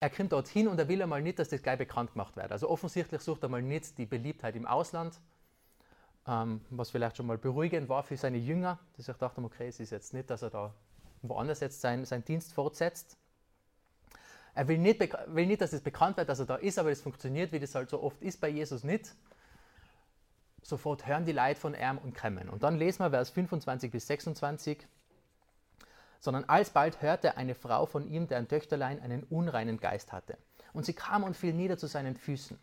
er kommt dorthin und er will einmal nicht, dass das gleich bekannt gemacht wird. Also offensichtlich sucht er mal nicht die Beliebtheit im Ausland, ähm, was vielleicht schon mal beruhigend war für seine Jünger, dass ich dachte, okay, es ist jetzt nicht, dass er da woanders jetzt seinen, seinen Dienst fortsetzt. Er will nicht, will nicht, dass es bekannt wird, dass er da ist, aber es funktioniert, wie das halt so oft ist bei Jesus nicht. Sofort hören die Leid von ihm und kommen. Und dann lesen wir Vers 25 bis 26. Sondern alsbald hörte eine Frau von ihm, deren Töchterlein einen unreinen Geist hatte. Und sie kam und fiel nieder zu seinen Füßen.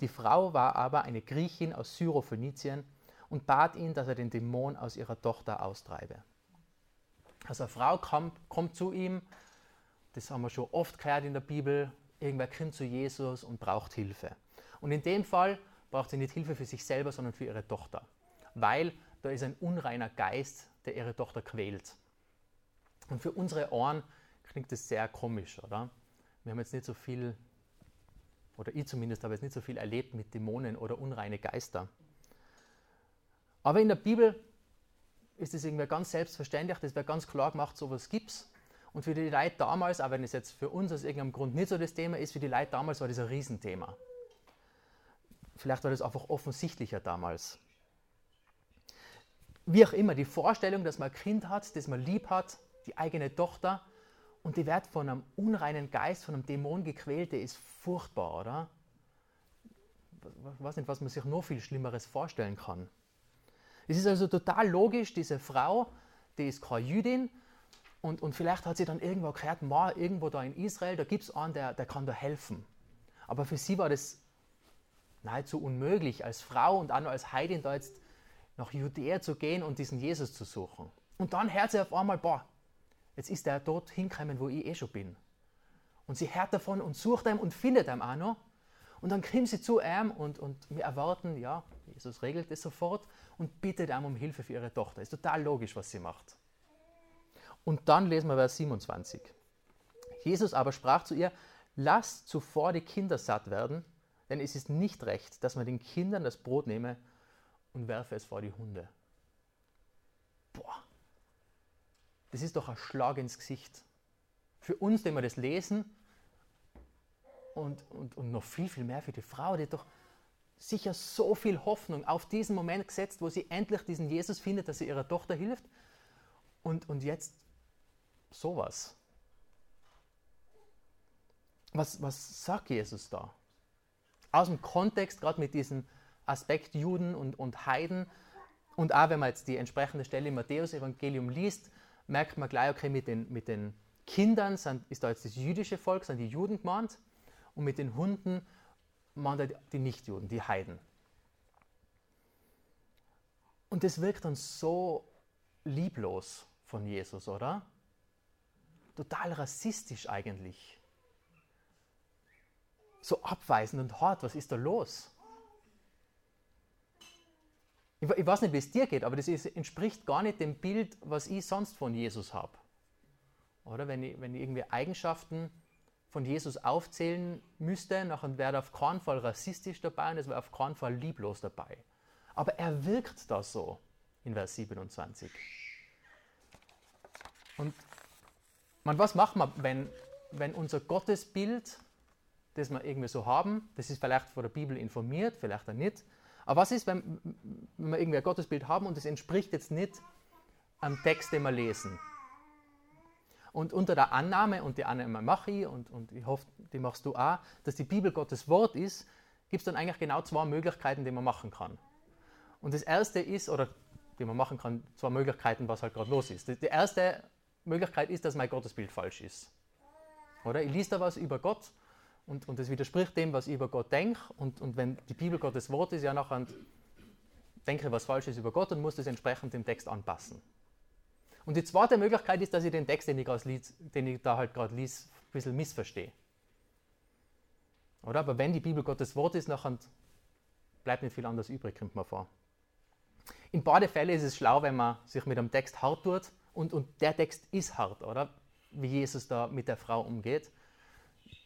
Die Frau war aber eine Griechin aus Syrophönizien und bat ihn, dass er den Dämon aus ihrer Tochter austreibe. Also eine Frau kommt, kommt zu ihm, das haben wir schon oft gehört in der Bibel, irgendwer kommt zu Jesus und braucht Hilfe. Und in dem Fall braucht sie nicht Hilfe für sich selber, sondern für ihre Tochter. Weil da ist ein unreiner Geist, der ihre Tochter quält. Und für unsere Ohren klingt das sehr komisch, oder? Wir haben jetzt nicht so viel, oder ich zumindest habe jetzt nicht so viel erlebt mit Dämonen oder unreine Geister. Aber in der Bibel ist es irgendwie ganz selbstverständlich, das wird ganz klar gemacht, sowas gibt es. Und für die Leute damals, auch wenn es jetzt für uns aus irgendeinem Grund nicht so das Thema ist, für die Leute damals war das ein Riesenthema. Vielleicht war das einfach offensichtlicher damals. Wie auch immer, die Vorstellung, dass man ein Kind hat, das man lieb hat, die eigene Tochter, und die wird von einem unreinen Geist, von einem Dämon gequält, ist furchtbar, oder? Ich weiß nicht, was man sich noch viel Schlimmeres vorstellen kann. Es ist also total logisch, diese Frau, die ist keine Jüdin und, und vielleicht hat sie dann irgendwo gehört, Ma, irgendwo da in Israel, da gibt es einen, der, der kann da helfen. Aber für sie war das nahezu unmöglich, als Frau und auch noch als Heidin da jetzt nach Judäa zu gehen und diesen Jesus zu suchen. Und dann hört sie auf einmal, boah, jetzt ist er dort hingekommen, wo ich eh schon bin. Und sie hört davon und sucht ihn und findet ihn auch noch. Und dann kommt sie zu ihm und, und wir erwarten, ja, Jesus regelt das sofort und bittet ihm um Hilfe für ihre Tochter. Ist total logisch, was sie macht. Und dann lesen wir Vers 27. Jesus aber sprach zu ihr, lass zuvor die Kinder satt werden, denn es ist nicht recht, dass man den Kindern das Brot nehme und werfe es vor die Hunde. Boah, das ist doch ein Schlag ins Gesicht. Für uns, die wir das lesen, und, und, und noch viel, viel mehr für die Frau, die doch sicher so viel Hoffnung auf diesen Moment gesetzt, wo sie endlich diesen Jesus findet, dass sie ihrer Tochter hilft. Und, und jetzt sowas. Was, was sagt Jesus da? Aus dem Kontext, gerade mit diesem Aspekt Juden und, und Heiden, und auch wenn man jetzt die entsprechende Stelle im Matthäus-Evangelium liest, merkt man gleich, okay, mit den, mit den Kindern sind, ist da jetzt das jüdische Volk, sind die Juden gemeint, und mit den Hunden machen die Nichtjuden, die Heiden. Und das wirkt dann so lieblos von Jesus, oder? Total rassistisch eigentlich. So abweisend und hart, was ist da los? Ich, ich weiß nicht, wie es dir geht, aber das ist, entspricht gar nicht dem Bild, was ich sonst von Jesus habe. Oder wenn ich, wenn ich irgendwie Eigenschaften von Jesus aufzählen müsste, dann wäre er auf keinen Fall rassistisch dabei und es wäre auf keinen Fall lieblos dabei. Aber er wirkt da so in Vers 27. Und man, was macht man, wenn, wenn unser Gottesbild, das wir irgendwie so haben, das ist vielleicht von der Bibel informiert, vielleicht auch nicht, aber was ist, wenn, wenn wir irgendwie ein Gottesbild haben und es entspricht jetzt nicht am Text, den wir lesen? Und unter der Annahme, und die Annahme mache ich, und, und ich hoffe, die machst du auch, dass die Bibel Gottes Wort ist, gibt es dann eigentlich genau zwei Möglichkeiten, die man machen kann. Und das erste ist, oder die man machen kann, zwei Möglichkeiten, was halt gerade los ist. Die erste Möglichkeit ist, dass mein Gottesbild falsch ist. Oder? Ich lese da was über Gott und, und das widerspricht dem, was ich über Gott denke. Und, und wenn die Bibel Gottes Wort ist, ja nachher denke ich was Falsches über Gott und muss das entsprechend dem Text anpassen. Und die zweite Möglichkeit ist, dass ich den Text, den ich, lies, den ich da halt gerade lies, ein bisschen missverstehe. Oder? Aber wenn die Bibel Gottes Wort ist, nachher bleibt nicht viel anderes übrig, kommt man vor. In beide Fällen ist es schlau, wenn man sich mit einem Text hart tut und, und der Text ist hart, oder? Wie Jesus da mit der Frau umgeht.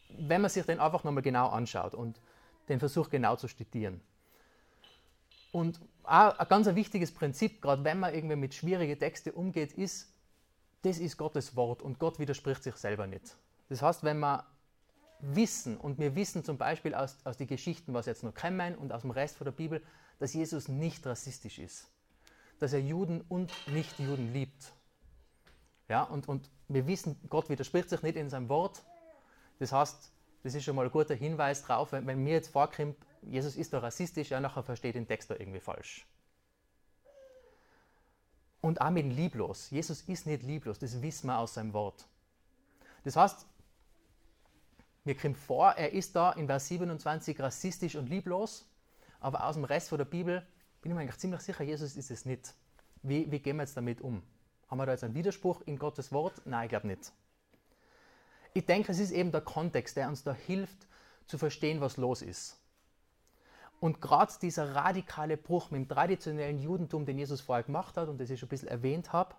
Wenn man sich den einfach nochmal genau anschaut und den versucht genau zu studieren. Und auch ein ganz wichtiges Prinzip, gerade wenn man irgendwie mit schwierigen Texten umgeht, ist, das ist Gottes Wort und Gott widerspricht sich selber nicht. Das heißt, wenn man wissen, und wir wissen zum Beispiel aus, aus den Geschichten, was jetzt noch kommen und aus dem Rest von der Bibel, dass Jesus nicht rassistisch ist. Dass er Juden und Nicht-Juden liebt. Ja, und, und wir wissen, Gott widerspricht sich nicht in seinem Wort. Das heißt, das ist schon mal ein guter Hinweis darauf, wenn, wenn mir jetzt vorkommt, Jesus ist da rassistisch, ja, nachher versteht den Text da irgendwie falsch. Und auch mit lieblos. Jesus ist nicht lieblos, das wissen wir aus seinem Wort. Das heißt, mir kommt vor, er ist da in Vers 27 rassistisch und lieblos, aber aus dem Rest von der Bibel bin ich mir eigentlich ziemlich sicher, Jesus ist es nicht. Wie, wie gehen wir jetzt damit um? Haben wir da jetzt einen Widerspruch in Gottes Wort? Nein, ich glaube nicht. Ich denke, es ist eben der Kontext, der uns da hilft, zu verstehen, was los ist. Und gerade dieser radikale Bruch mit dem traditionellen Judentum, den Jesus vorher gemacht hat und das ich schon ein bisschen erwähnt habe,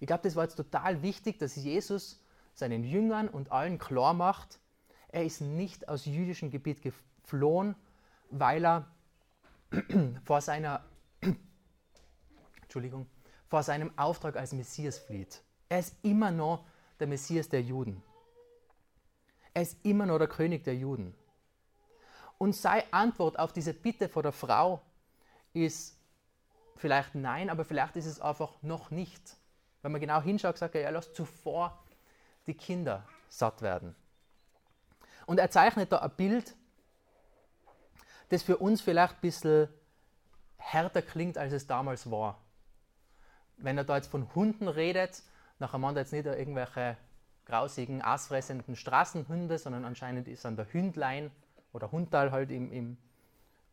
ich glaube, das war jetzt total wichtig, dass Jesus seinen Jüngern und allen klar macht, er ist nicht aus jüdischem Gebiet geflohen, weil er vor seiner Entschuldigung, vor seinem Auftrag als Messias flieht. Er ist immer noch der Messias der Juden. Er ist immer noch der König der Juden. Und seine Antwort auf diese Bitte vor der Frau ist vielleicht nein, aber vielleicht ist es einfach noch nicht. Wenn man genau hinschaut, sagt er, er lässt zuvor die Kinder satt werden. Und er zeichnet da ein Bild, das für uns vielleicht ein bisschen härter klingt, als es damals war. Wenn er da jetzt von Hunden redet, nachher meint er jetzt nicht irgendwelche grausigen, aasfressenden Straßenhunde, sondern anscheinend ist dann der Hündlein oder Hundtal halt im, im,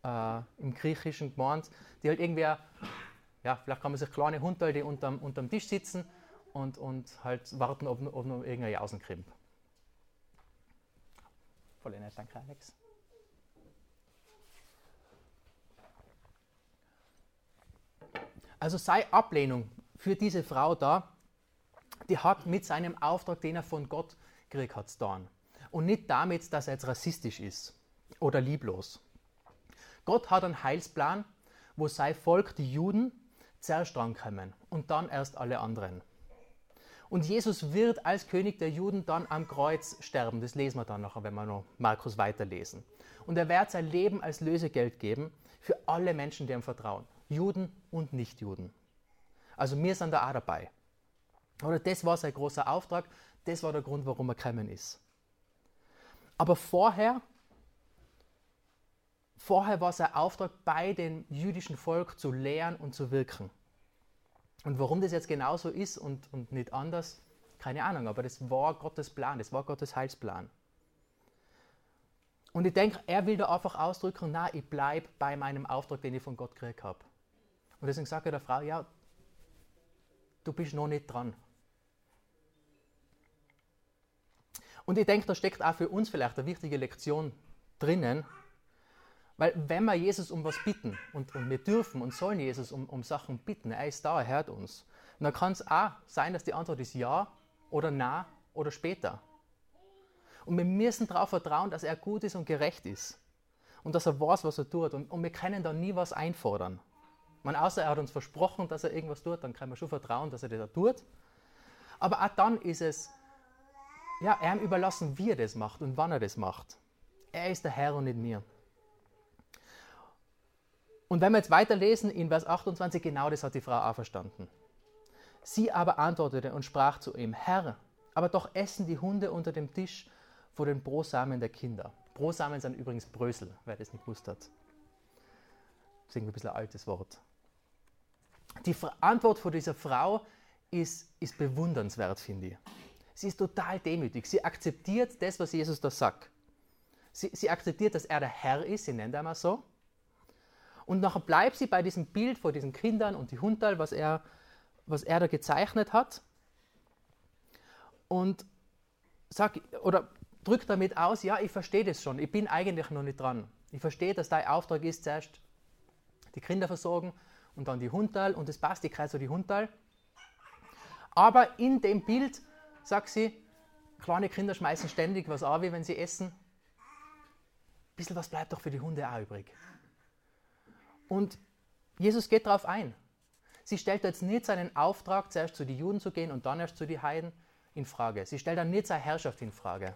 äh, im Griechischen gemeint, die halt irgendwie, ja, vielleicht kann man sich kleine Hundtal, die unterm, unterm Tisch sitzen und, und halt warten, ob, ob noch irgendein Jausen kommt. Voll nett, danke Alex. Also sei Ablehnung für diese Frau da, die hat mit seinem Auftrag, den er von Gott gekriegt hat, getan. Und nicht damit, dass er jetzt rassistisch ist oder lieblos. Gott hat einen Heilsplan, wo sein Volk, die Juden, zuerst drankommen und dann erst alle anderen. Und Jesus wird als König der Juden dann am Kreuz sterben. Das lesen wir dann nachher, wenn wir noch Markus weiterlesen. Und er wird sein Leben als Lösegeld geben für alle Menschen, die ihm vertrauen. Juden und Nichtjuden. Also wir sind da auch dabei. Oder das war sein großer Auftrag, das war der Grund, warum er gekommen ist. Aber vorher, vorher war sein Auftrag, bei dem jüdischen Volk zu lehren und zu wirken. Und warum das jetzt genauso ist und, und nicht anders, keine Ahnung, aber das war Gottes Plan, das war Gottes Heilsplan. Und ich denke, er will da einfach ausdrücken, na, ich bleibe bei meinem Auftrag, den ich von Gott gekriegt habe. Und deswegen sagt er der Frau, ja, du bist noch nicht dran. Und ich denke, da steckt auch für uns vielleicht eine wichtige Lektion drinnen, weil wenn wir Jesus um was bitten und, und wir dürfen und sollen Jesus um, um Sachen bitten, er ist da, er hört uns, dann kann es auch sein, dass die Antwort ist ja oder na oder später. Und wir müssen darauf vertrauen, dass er gut ist und gerecht ist. Und dass er weiß, was er tut. Und, und wir können da nie was einfordern. Man, außer er hat uns versprochen, dass er irgendwas tut, dann können wir schon vertrauen, dass er das tut. Aber auch dann ist es ja, ihm überlassen, wie er das macht und wann er das macht. Er ist der Herr und nicht mir. Und wenn wir jetzt weiterlesen in Vers 28, genau das hat die Frau auch verstanden. Sie aber antwortete und sprach zu ihm, Herr, aber doch essen die Hunde unter dem Tisch vor den Brosamen der Kinder. Brosamen sind übrigens Brösel, wer das nicht gewusst hat. Das ist irgendwie ein bisschen ein altes Wort. Die Antwort von dieser Frau ist, ist bewundernswert, finde ich. Sie ist total demütig. Sie akzeptiert das, was Jesus da sagt. Sie, sie akzeptiert, dass er der Herr ist, sie nennt er mal so. Und nachher bleibt sie bei diesem Bild vor diesen Kindern und die Hundal, was er, was er da gezeichnet hat. Und sagt, oder drückt damit aus, ja, ich verstehe das schon, ich bin eigentlich noch nicht dran. Ich verstehe, dass dein Auftrag ist, zuerst die Kinder versorgen und dann die Hundal und das passt, ich kreise so die Hundal. Aber in dem Bild sagt sie, kleine Kinder schmeißen ständig was an, wie wenn sie essen. Ein bisschen was bleibt doch für die Hunde auch übrig. Und Jesus geht darauf ein. Sie stellt jetzt nicht seinen Auftrag, zuerst zu den Juden zu gehen und dann erst zu den Heiden, in Frage. Sie stellt dann nicht seine Herrschaft in Frage.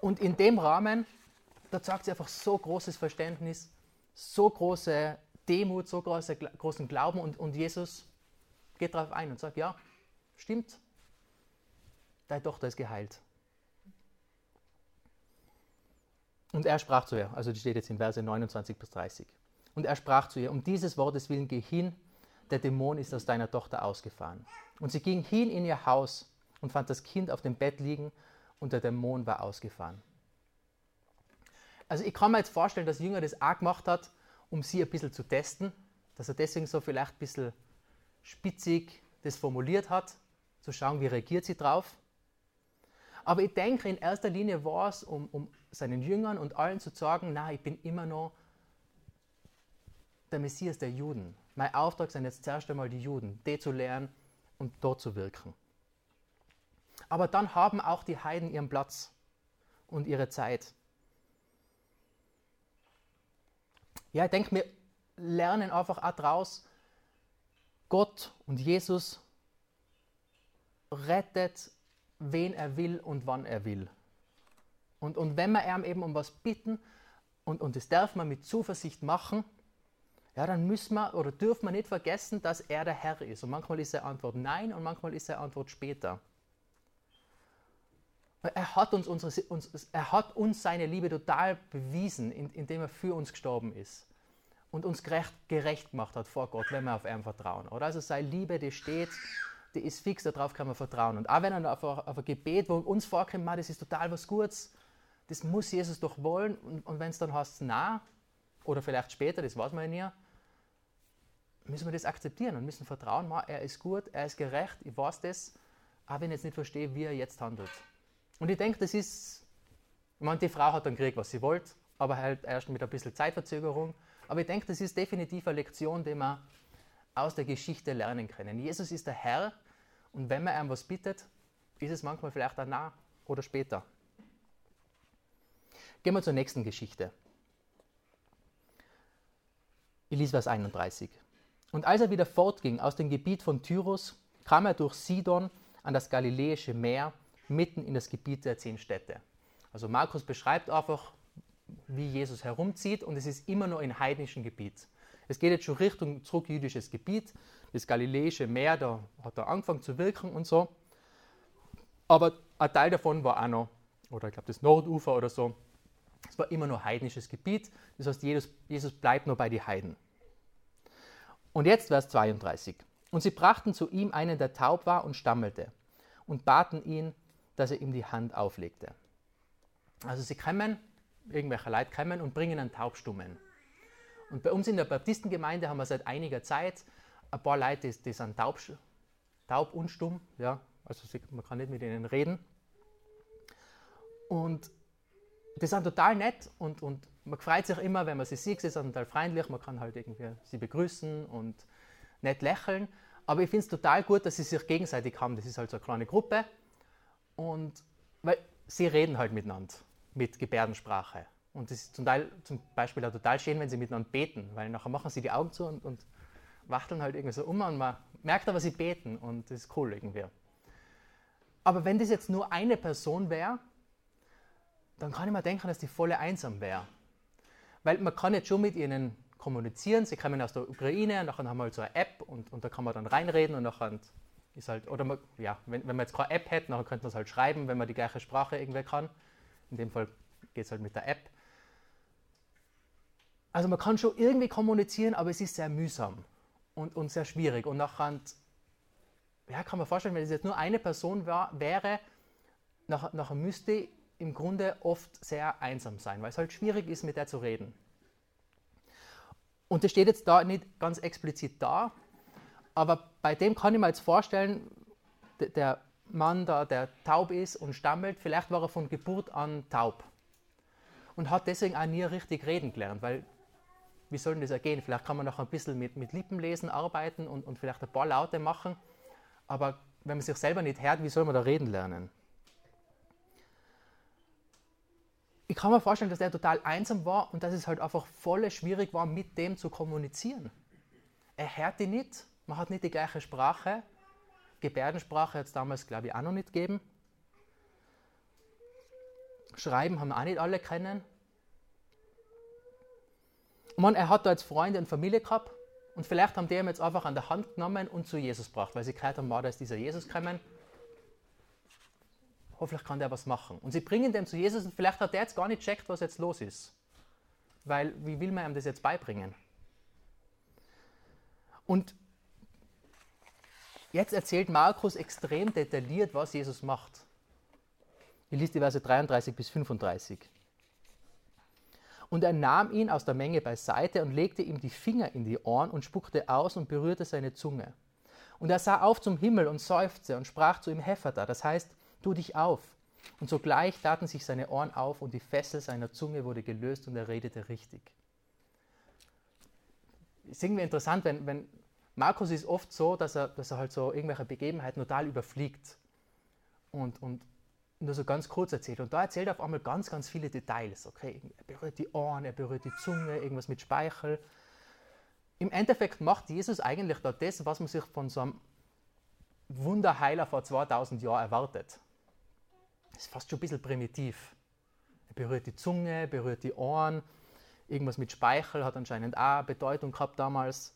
Und in dem Rahmen, da zeigt sie einfach so großes Verständnis, so große Demut, so große, großen Glauben und, und Jesus geht darauf ein und sagt, ja, stimmt, deine Tochter ist geheilt. Und er sprach zu ihr, also die steht jetzt in Verse 29 bis 30. Und er sprach zu ihr, um dieses Wortes willen geh hin, der Dämon ist aus deiner Tochter ausgefahren. Und sie ging hin in ihr Haus und fand das Kind auf dem Bett liegen und der Dämon war ausgefahren. Also ich kann mir jetzt vorstellen, dass Jünger das auch gemacht hat, um sie ein bisschen zu testen, dass er deswegen so vielleicht ein bisschen spitzig das formuliert hat, zu schauen, wie reagiert sie drauf. Aber ich denke, in erster Linie war es, um, um seinen Jüngern und allen zu sagen, na, ich bin immer noch der Messias der Juden. Mein Auftrag sind jetzt zuerst einmal die Juden, die zu lernen und dort zu wirken. Aber dann haben auch die Heiden ihren Platz und ihre Zeit. Ja, ich denke, wir lernen einfach auch daraus, Gott und Jesus rettet, wen er will und wann er will. Und, und wenn wir ihm eben um was bitten, und, und das darf man mit Zuversicht machen, ja, dann müssen wir oder dürfen wir nicht vergessen, dass er der Herr ist. Und manchmal ist seine Antwort nein und manchmal ist seine Antwort später. Er hat uns, unsere, uns, er hat uns seine Liebe total bewiesen, indem er für uns gestorben ist und uns gerecht, gerecht gemacht hat vor Gott, wenn wir auf ihn vertrauen. Oder? Also seine Liebe, die steht, die ist fix, darauf kann man vertrauen. Und auch wenn er auf, auf ein Gebet, wo uns vorkommt, das ist total was Gutes, das muss Jesus doch wollen. Und, und wenn es dann heißt, na, oder vielleicht später, das weiß man ja nie, müssen wir das akzeptieren und müssen vertrauen, man, er ist gut, er ist gerecht, ich weiß das, auch wenn ich jetzt nicht verstehe, wie er jetzt handelt. Und ich denke, das ist, ich meine, die Frau hat dann gekriegt, was sie wollte, aber halt erst mit ein bisschen Zeitverzögerung. Aber ich denke, das ist definitiv eine Lektion, die wir aus der Geschichte lernen können. Jesus ist der Herr und wenn man ihm was bittet, ist es manchmal vielleicht nah oder später. Gehen wir zur nächsten Geschichte. Ich lese Vers 31. Und als er wieder fortging aus dem Gebiet von Tyrus, kam er durch Sidon an das Galiläische Meer, mitten in das Gebiet der zehn Städte. Also Markus beschreibt einfach, wie Jesus herumzieht und es ist immer nur in heidnischem Gebiet. Es geht jetzt schon Richtung zurück jüdisches Gebiet, das Galiläische Meer, da hat er angefangen zu wirken und so. Aber ein Teil davon war auch noch, oder ich glaube das Nordufer oder so, es war immer nur heidnisches Gebiet. Das heißt, Jesus, Jesus bleibt nur bei den Heiden. Und jetzt Vers 32. Und sie brachten zu ihm einen, der taub war und stammelte, und baten ihn, dass er ihm die Hand auflegte. Also sie kommen, irgendwelche Leute kommen und bringen einen Taubstummen. Und bei uns in der Baptistengemeinde haben wir seit einiger Zeit ein paar Leute, die, die sind taub, taub und stumm, ja, also man kann nicht mit ihnen reden. Und die sind total nett und, und man freut sich immer, wenn man sie sieht, sie sind total freundlich, man kann halt irgendwie sie begrüßen und nett lächeln. Aber ich finde es total gut, dass sie sich gegenseitig haben. Das ist halt so eine kleine Gruppe. Und weil sie reden halt miteinander mit Gebärdensprache. Und das ist zum, Teil, zum Beispiel auch total schön, wenn sie miteinander beten, weil nachher machen sie die Augen zu und, und wachteln halt irgendwie so um und man merkt aber, sie beten und das ist cool irgendwie. Aber wenn das jetzt nur eine Person wäre, dann kann ich mir denken, dass die voll einsam wäre. Weil man kann jetzt schon mit ihnen kommunizieren, sie kommen aus der Ukraine, und dann haben wir halt so eine App und, und da kann man dann reinreden und nachher ist halt, oder man, ja, wenn, wenn man jetzt keine App hätte, dann könnte man es halt schreiben, wenn man die gleiche Sprache irgendwie kann. In dem Fall geht es halt mit der App. Also man kann schon irgendwie kommunizieren, aber es ist sehr mühsam und, und sehr schwierig. Und nachher, ja, kann man vorstellen, wenn es jetzt nur eine Person war, wäre, nachher, nachher müsste im Grunde oft sehr einsam sein, weil es halt schwierig ist, mit der zu reden. Und das steht jetzt da nicht ganz explizit da, aber bei dem kann ich mir jetzt vorstellen, der Mann da, der taub ist und stammelt, vielleicht war er von Geburt an taub und hat deswegen auch nie richtig reden gelernt, weil wie soll denn das ergehen? Vielleicht kann man noch ein bisschen mit, mit Lippenlesen arbeiten und, und vielleicht ein paar Laute machen, aber wenn man sich selber nicht hört, wie soll man da reden lernen? ich kann mir vorstellen, dass er total einsam war und dass es halt einfach voll schwierig war, mit dem zu kommunizieren. Er hört ihn nicht, man hat nicht die gleiche Sprache. Gebärdensprache hat es damals, glaube ich, auch noch nicht gegeben. Schreiben haben auch nicht alle kennen. Man, er hat da jetzt Freunde und Familie gehabt und vielleicht haben die ihn jetzt einfach an der Hand genommen und zu Jesus gebracht, weil sie gehört haben, da ist dieser Jesus gekommen. Hoffentlich kann der was machen. Und sie bringen dem zu Jesus und vielleicht hat der jetzt gar nicht checkt, was jetzt los ist. Weil, wie will man ihm das jetzt beibringen? Und jetzt erzählt Markus extrem detailliert, was Jesus macht. Ich lese die Verse 33 bis 35. Und er nahm ihn aus der Menge beiseite und legte ihm die Finger in die Ohren und spuckte aus und berührte seine Zunge. Und er sah auf zum Himmel und seufzte und sprach zu ihm Hephata, das heißt, tu dich auf. Und sogleich taten sich seine Ohren auf und die Fessel seiner Zunge wurde gelöst und er redete richtig. Ist irgendwie interessant, wenn, wenn Markus ist oft so, dass er, dass er halt so irgendwelche Begebenheiten total überfliegt und, und nur so ganz kurz erzählt. Und da erzählt er auf einmal ganz, ganz viele Details. Okay, er berührt die Ohren, er berührt die Zunge, irgendwas mit Speichel. Im Endeffekt macht Jesus eigentlich da das, was man sich von so einem Wunderheiler vor 2000 Jahren erwartet. Das ist fast schon ein bisschen primitiv. Er berührt die Zunge, berührt die Ohren, irgendwas mit Speichel hat anscheinend auch Bedeutung gehabt damals.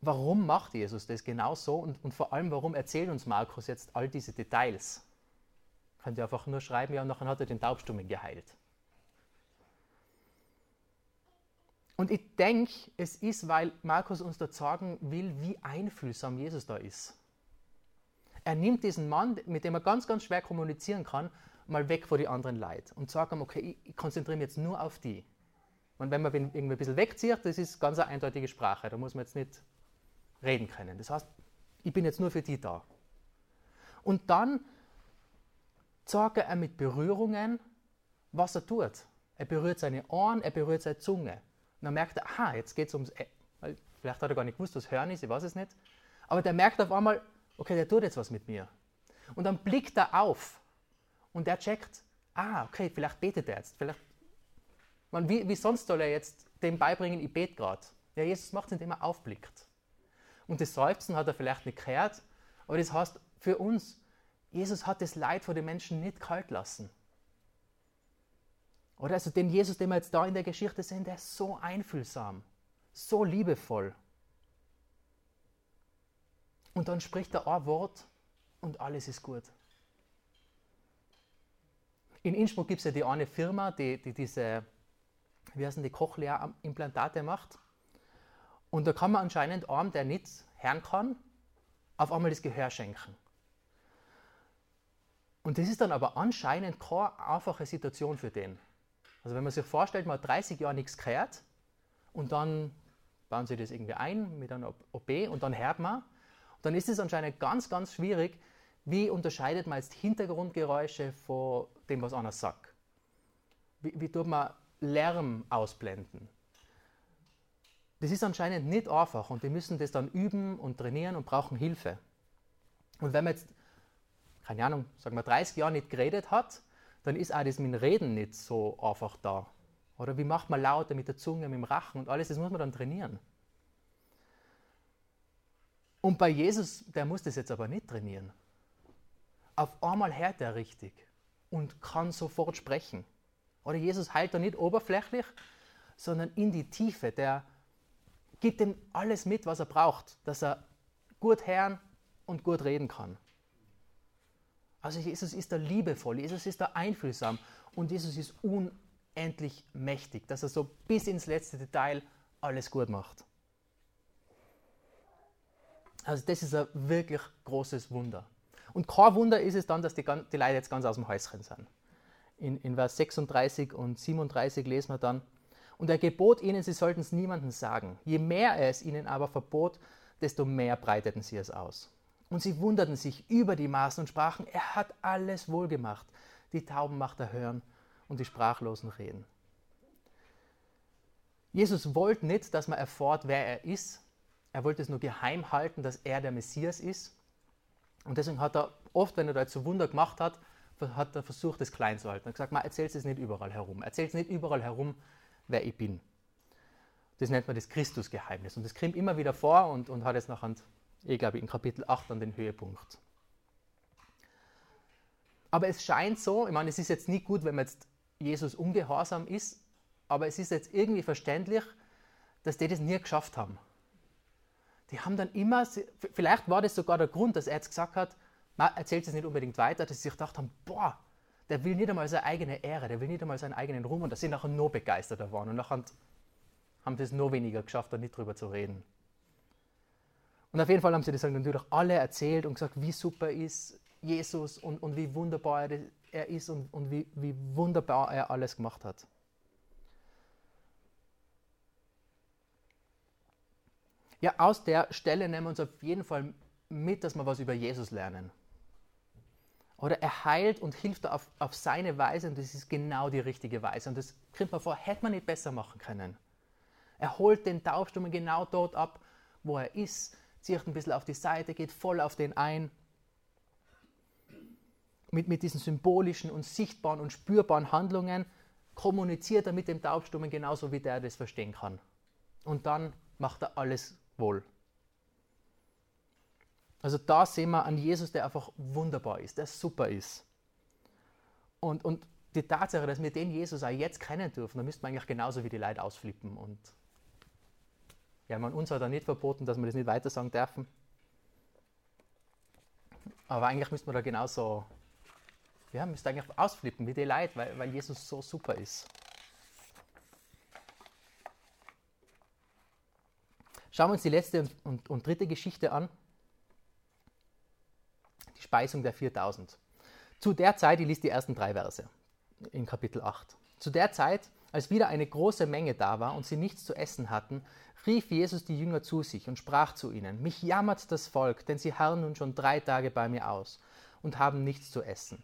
Warum macht Jesus das genau so und, und vor allem, warum erzählt uns Markus jetzt all diese Details? Könnt ihr einfach nur schreiben, ja, und nachher hat er den Taubstummen geheilt. Und ich denke, es ist, weil Markus uns da sagen will, wie einfühlsam Jesus da ist. Er nimmt diesen Mann, mit dem er ganz, ganz schwer kommunizieren kann, mal weg vor die anderen Leute und sagt ihm, okay, ich konzentriere mich jetzt nur auf die. Und wenn man irgendwie ein bisschen wegzieht, das ist ganz eine eindeutige Sprache, da muss man jetzt nicht reden können. Das heißt, ich bin jetzt nur für die da. Und dann sagt er mit Berührungen, was er tut. Er berührt seine Ohren, er berührt seine Zunge. Und dann merkt er, aha, jetzt geht es ums, e vielleicht hat er gar nicht gewusst, was Hören ist, ich weiß es nicht. Aber der merkt auf einmal, okay, der tut jetzt was mit mir. Und dann blickt er auf und er checkt, ah, okay, vielleicht betet er jetzt. Vielleicht, man, wie, wie sonst soll er jetzt dem beibringen, ich bete gerade? Ja, Jesus macht es, indem er aufblickt. Und das Seufzen hat er vielleicht nicht gehört, aber das heißt für uns, Jesus hat das Leid vor den Menschen nicht kalt lassen. Oder also den Jesus, den wir jetzt da in der Geschichte sehen, der ist so einfühlsam, so liebevoll. Und dann spricht er ein Wort und alles ist gut. In Innsbruck gibt es ja die eine Firma, die, die diese, wie heißen die, Cochlea-Implantate macht. Und da kann man anscheinend einem, der nicht hören kann, auf einmal das Gehör schenken. Und das ist dann aber anscheinend keine einfache Situation für den. Also wenn man sich vorstellt, man hat 30 Jahre nichts gehört und dann bauen sie das irgendwie ein mit einer OP und dann hört man, dann ist es anscheinend ganz, ganz schwierig, wie unterscheidet man jetzt Hintergrundgeräusche von dem, was einer sagt. Wie, wie tut man Lärm ausblenden? Das ist anscheinend nicht einfach und die müssen das dann üben und trainieren und brauchen Hilfe. Und wenn man jetzt keine Ahnung, sagen wir 30 Jahre nicht geredet hat, dann ist auch das mit dem Reden nicht so einfach da. Oder wie macht man lauter mit der Zunge, mit dem Rachen und alles, das muss man dann trainieren. Und bei Jesus, der muss das jetzt aber nicht trainieren. Auf einmal hört er richtig und kann sofort sprechen. Oder Jesus heilt da nicht oberflächlich, sondern in die Tiefe. Der gibt ihm alles mit, was er braucht, dass er gut hören und gut reden kann. Also Jesus ist da liebevoll, Jesus ist da einfühlsam und Jesus ist unendlich mächtig, dass er so bis ins letzte Detail alles gut macht. Also das ist ein wirklich großes Wunder. Und kein Wunder ist es dann, dass die, die Leute jetzt ganz aus dem Häuschen sind. In, in Vers 36 und 37 lesen wir dann, und er gebot ihnen, sie sollten es niemandem sagen. Je mehr er es ihnen aber verbot, desto mehr breiteten sie es aus. Und sie wunderten sich über die Maßen und sprachen, er hat alles wohlgemacht. Die Tauben macht er hören und die Sprachlosen reden. Jesus wollte nicht, dass man erfährt, wer er ist. Er wollte es nur geheim halten, dass er der Messias ist. Und deswegen hat er oft, wenn er da so Wunder gemacht hat, hat er versucht, es klein zu halten. Er hat gesagt, man erzählt es nicht überall herum. Erzählt es nicht überall herum, wer ich bin. Das nennt man das Christusgeheimnis. Und das kommt immer wieder vor und, und hat jetzt nachher ich glaube in Kapitel 8 an den Höhepunkt. Aber es scheint so, ich meine, es ist jetzt nicht gut, wenn man jetzt Jesus ungehorsam ist, aber es ist jetzt irgendwie verständlich, dass die das nie geschafft haben. Die haben dann immer, vielleicht war das sogar der Grund, dass er jetzt gesagt hat, erzählt es nicht unbedingt weiter, dass sie sich gedacht haben, boah, der will nicht einmal seine eigene Ehre, der will nicht einmal seinen eigenen Ruhm und dass sie nachher noch begeisterter waren und nachher haben sie es noch weniger geschafft, da nicht drüber zu reden. Und auf jeden Fall haben sie das natürlich alle erzählt und gesagt, wie super ist Jesus und, und wie wunderbar er ist und, und wie, wie wunderbar er alles gemacht hat. Ja, aus der Stelle nehmen wir uns auf jeden Fall mit, dass wir was über Jesus lernen. Oder er heilt und hilft auf, auf seine Weise und das ist genau die richtige Weise. Und das kriegt man vor, hätte man nicht besser machen können. Er holt den Taubstummen genau dort ab, wo er ist, zieht ein bisschen auf die Seite, geht voll auf den ein. Mit, mit diesen symbolischen und sichtbaren und spürbaren Handlungen kommuniziert er mit dem Taubstummen genauso, wie der das verstehen kann. Und dann macht er alles wohl. Also da sehen wir an Jesus, der einfach wunderbar ist, der super ist. Und, und die Tatsache, dass wir den Jesus auch jetzt kennen dürfen, da müssten wir eigentlich genauso wie die Leute ausflippen. Und ja, man, uns hat er nicht verboten, dass wir das nicht weiter sagen dürfen. Aber eigentlich müssten wir da genauso, ja, müsste eigentlich ausflippen wie die Leute, weil, weil Jesus so super ist. Schauen wir uns die letzte und, und, und dritte Geschichte an. Die Speisung der 4000. Zu der Zeit, ich liest die ersten drei Verse in Kapitel 8. Zu der Zeit, als wieder eine große Menge da war und sie nichts zu essen hatten, rief Jesus die Jünger zu sich und sprach zu ihnen, Mich jammert das Volk, denn sie harren nun schon drei Tage bei mir aus und haben nichts zu essen.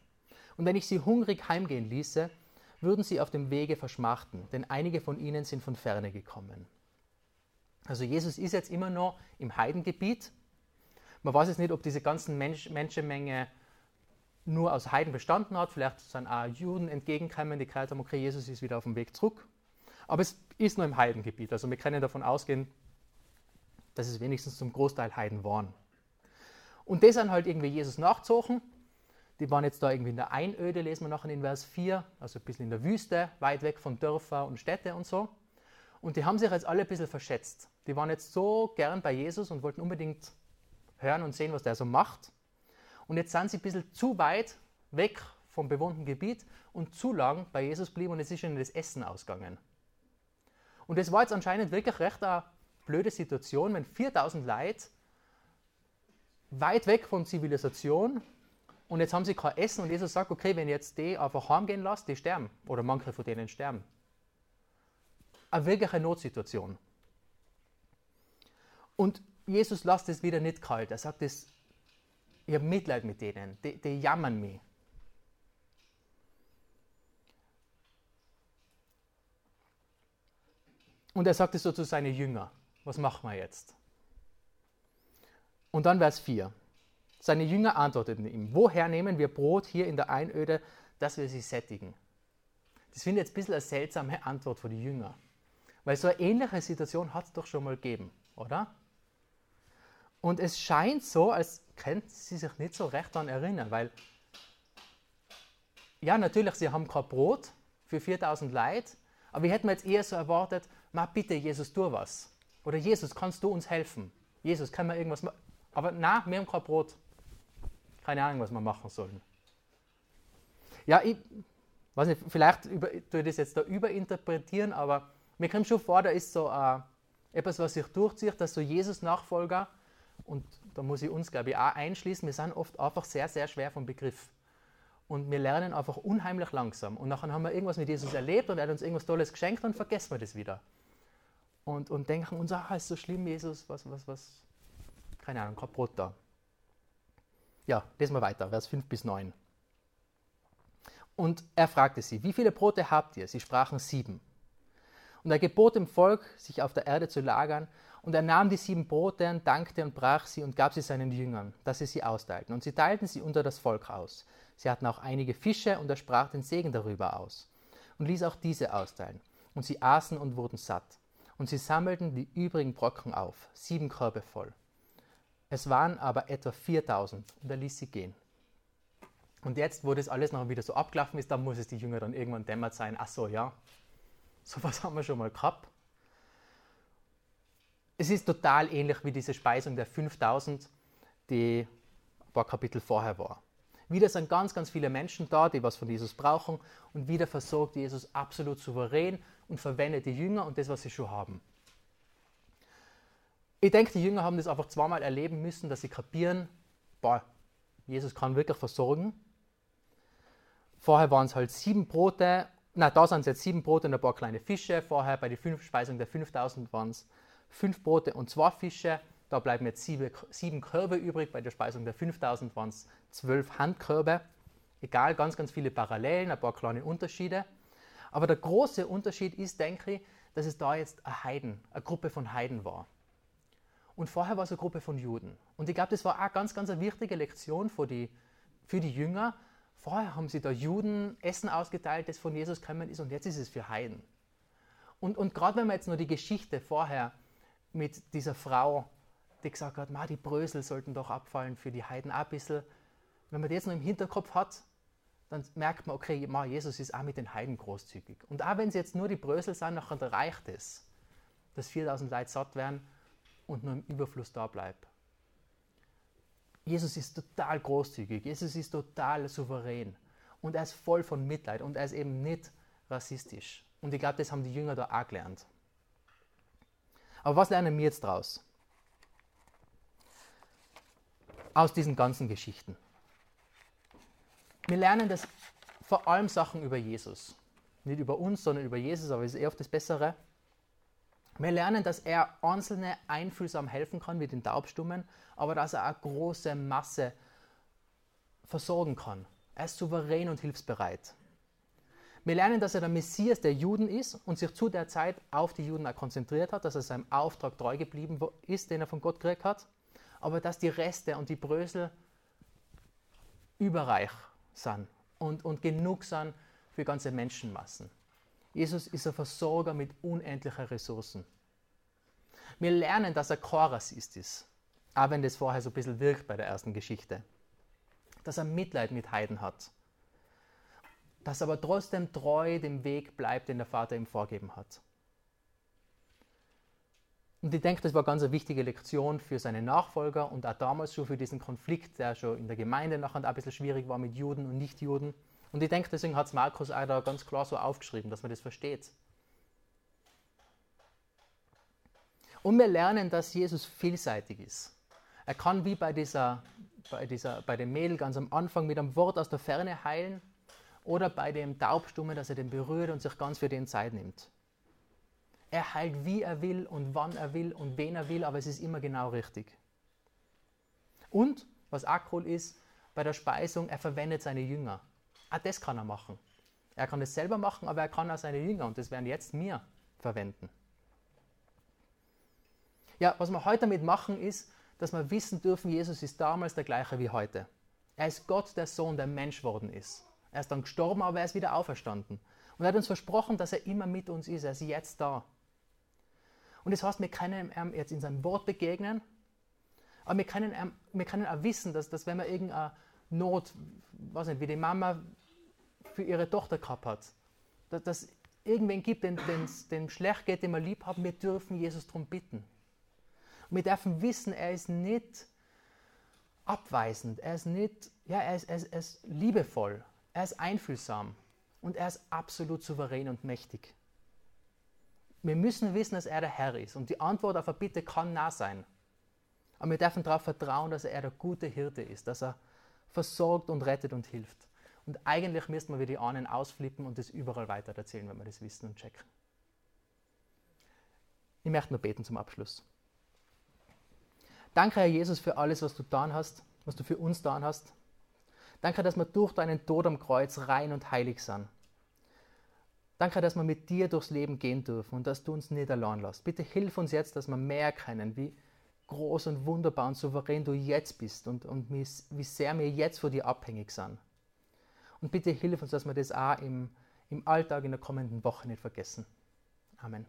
Und wenn ich sie hungrig heimgehen ließe, würden sie auf dem Wege verschmachten, denn einige von ihnen sind von ferne gekommen. Also Jesus ist jetzt immer noch im Heidengebiet. Man weiß jetzt nicht, ob diese ganzen Mensch Menschenmenge nur aus Heiden bestanden hat. Vielleicht sind auch Juden entgegengekommen, die gesagt haben, okay, Jesus ist wieder auf dem Weg zurück. Aber es ist nur im Heidengebiet. Also wir können davon ausgehen, dass es wenigstens zum Großteil Heiden waren. Und die sind halt irgendwie Jesus nachgezogen. Die waren jetzt da irgendwie in der Einöde, lesen wir nachher in Vers 4, also ein bisschen in der Wüste, weit weg von Dörfern und Städte und so. Und die haben sich jetzt alle ein bisschen verschätzt. Die waren jetzt so gern bei Jesus und wollten unbedingt hören und sehen, was der so macht. Und jetzt sind sie ein bisschen zu weit weg vom bewohnten Gebiet und zu lang bei Jesus blieben und es ist ihnen das Essen ausgegangen. Und das war jetzt anscheinend wirklich recht eine blöde Situation, wenn 4000 Leute weit weg von Zivilisation und jetzt haben sie kein Essen und Jesus sagt, okay, wenn jetzt die einfach heimgehen lasst, die sterben. Oder manche von denen sterben eine wirkliche Notsituation. Und Jesus lässt es wieder nicht kalt. Er sagt es, ich habe Mitleid mit denen, die, die jammern mich. Und er sagt es so zu seinen Jüngern. Was machen wir jetzt? Und dann Vers 4. Seine Jünger antworteten ihm, woher nehmen wir Brot hier in der Einöde, dass wir sie sättigen? Das finde ich jetzt ein bisschen eine seltsame Antwort von den Jüngern. Weil so eine ähnliche Situation hat es doch schon mal gegeben, oder? Und es scheint so, als könnten sie sich nicht so recht daran erinnern, weil, ja, natürlich, sie haben kein Brot für 4000 Leute, aber wir hätten jetzt eher so erwartet, ma bitte, Jesus, tu was. Oder Jesus, kannst du uns helfen? Jesus, kann man irgendwas machen? Aber na, wir haben kein Brot. Keine Ahnung, was wir machen sollen. Ja, ich weiß nicht, vielleicht über, tue ich das jetzt da überinterpretieren, aber mir kommt schon vor, da ist so äh, etwas, was sich durchzieht, dass so Jesus-Nachfolger, und da muss ich uns, glaube ich, auch einschließen, wir sind oft einfach sehr, sehr schwer vom Begriff. Und wir lernen einfach unheimlich langsam. Und nachher haben wir irgendwas mit Jesus erlebt und er hat uns irgendwas Tolles geschenkt und vergessen wir das wieder. Und, und denken uns, ah, ist so schlimm, Jesus, was, was, was, keine Ahnung, kein Brot da. Ja, lesen wir weiter, Vers 5 bis 9. Und er fragte sie, wie viele Brote habt ihr? Sie sprachen sieben. Und er gebot dem Volk, sich auf der Erde zu lagern, und er nahm die sieben Brote und dankte und brach sie und gab sie seinen Jüngern, dass sie sie austeilten. Und sie teilten sie unter das Volk aus. Sie hatten auch einige Fische, und er sprach den Segen darüber aus. Und ließ auch diese austeilen. Und sie aßen und wurden satt. Und sie sammelten die übrigen Brocken auf, sieben Körbe voll. Es waren aber etwa viertausend, und er ließ sie gehen. Und jetzt, wo das alles noch wieder so abgelaufen ist, dann muss es die Jünger dann irgendwann dämmert sein, ach so, ja, sowas haben wir schon mal gehabt. Es ist total ähnlich wie diese Speisung der 5000, die ein paar Kapitel vorher war. Wieder sind ganz, ganz viele Menschen da, die was von Jesus brauchen und wieder versorgt Jesus absolut souverän und verwendet die Jünger und das, was sie schon haben. Ich denke, die Jünger haben das einfach zweimal erleben müssen, dass sie kapieren, boah, Jesus kann wirklich versorgen. Vorher waren es halt sieben Brote, na, da sind es jetzt sieben Brote und ein paar kleine Fische. Vorher bei der Speisung der 5000 waren es fünf Brote und zwei Fische. Da bleiben jetzt sieben, sieben Körbe übrig. Bei der Speisung der 5000 waren es zwölf Handkörbe. Egal, ganz, ganz viele Parallelen, ein paar kleine Unterschiede. Aber der große Unterschied ist, denke ich, dass es da jetzt eine Heiden, eine Gruppe von Heiden war. Und vorher war es eine Gruppe von Juden. Und ich glaube, das war auch ganz, ganz eine wichtige Lektion für die, für die Jünger. Vorher haben sie da Juden Essen ausgeteilt, das von Jesus gekommen ist, und jetzt ist es für Heiden. Und, und gerade wenn man jetzt nur die Geschichte vorher mit dieser Frau die gesagt hat, die Brösel sollten doch abfallen für die Heiden auch ein bisschen. Wenn man das noch im Hinterkopf hat, dann merkt man, okay, Jesus ist auch mit den Heiden großzügig. Und auch wenn es jetzt nur die Brösel sind, nachher reicht es, dass 4000 Leute satt werden und nur im Überfluss da bleibt. Jesus ist total großzügig, Jesus ist total souverän und er ist voll von Mitleid und er ist eben nicht rassistisch. Und ich glaube, das haben die Jünger da auch gelernt. Aber was lernen wir jetzt daraus? aus diesen ganzen Geschichten. Wir lernen das vor allem Sachen über Jesus. Nicht über uns, sondern über Jesus, aber es ist eher oft das Bessere. Wir lernen, dass er Einzelne einfühlsam helfen kann, wie den Taubstummen, aber dass er eine große Masse versorgen kann. Er ist souverän und hilfsbereit. Wir lernen, dass er der Messias der Juden ist und sich zu der Zeit auf die Juden konzentriert hat, dass er seinem Auftrag treu geblieben ist, den er von Gott gekriegt hat aber dass die Reste und die Brösel überreich sind und, und genug sind für ganze Menschenmassen. Jesus ist ein Versorger mit unendlichen Ressourcen. Wir lernen, dass er kein Rassist ist, auch wenn das vorher so ein bisschen wirkt bei der ersten Geschichte. Dass er Mitleid mit Heiden hat. Dass er aber trotzdem treu dem Weg bleibt, den der Vater ihm vorgeben hat. Und ich denke, das war ganz eine wichtige Lektion für seine Nachfolger und auch damals schon für diesen Konflikt, der schon in der Gemeinde nachher ein bisschen schwierig war mit Juden und Nichtjuden. Und ich denke, deswegen hat es Markus auch da ganz klar so aufgeschrieben, dass man das versteht. Und wir lernen, dass Jesus vielseitig ist. Er kann wie bei, dieser, bei, dieser, bei dem Mädel ganz am Anfang mit einem Wort aus der Ferne heilen oder bei dem Taubstummen, dass er den berührt und sich ganz für den Zeit nimmt. Er heilt, wie er will und wann er will und wen er will, aber es ist immer genau richtig. Und, was auch cool ist, bei der Speisung, er verwendet seine Jünger. Auch das kann er machen. Er kann es selber machen, aber er kann auch seine Jünger, und das werden jetzt mir verwenden. Ja, was wir heute damit machen, ist, dass wir wissen dürfen, Jesus ist damals der gleiche wie heute. Er ist Gott, der Sohn, der Mensch worden ist. Er ist dann gestorben, aber er ist wieder auferstanden. Und er hat uns versprochen, dass er immer mit uns ist. Er ist jetzt da. Und das heißt, wir können ihm jetzt in seinem Wort begegnen, aber wir können, wir können auch wissen, dass, dass wenn man irgendeine Not, weiß nicht, wie die Mama für ihre Tochter gehabt hat, dass, dass irgendwen gibt, den, den schlecht geht, den wir lieb haben, wir dürfen Jesus darum bitten. Und wir dürfen wissen, er ist nicht abweisend, er ist nicht, ja, er ist, er ist, er ist liebevoll, er ist einfühlsam und er ist absolut souverän und mächtig. Wir müssen wissen, dass er der Herr ist. Und die Antwort auf eine Bitte kann nah sein. Aber wir dürfen darauf vertrauen, dass er der gute Hirte ist, dass er versorgt und rettet und hilft. Und eigentlich müssten wir die Ahnen ausflippen und das überall weiter erzählen, wenn wir das wissen und checken. Ich möchte nur beten zum Abschluss. Danke, Herr Jesus, für alles, was du getan hast, was du für uns getan hast. Danke, dass wir durch deinen Tod am Kreuz rein und heilig sind. Danke, dass wir mit dir durchs Leben gehen dürfen und dass du uns nicht allein lässt. Bitte hilf uns jetzt, dass wir mehr erkennen, wie groß und wunderbar und souverän du jetzt bist und, und wie sehr wir jetzt von dir abhängig sind. Und bitte hilf uns, dass wir das auch im, im Alltag in der kommenden Woche nicht vergessen. Amen.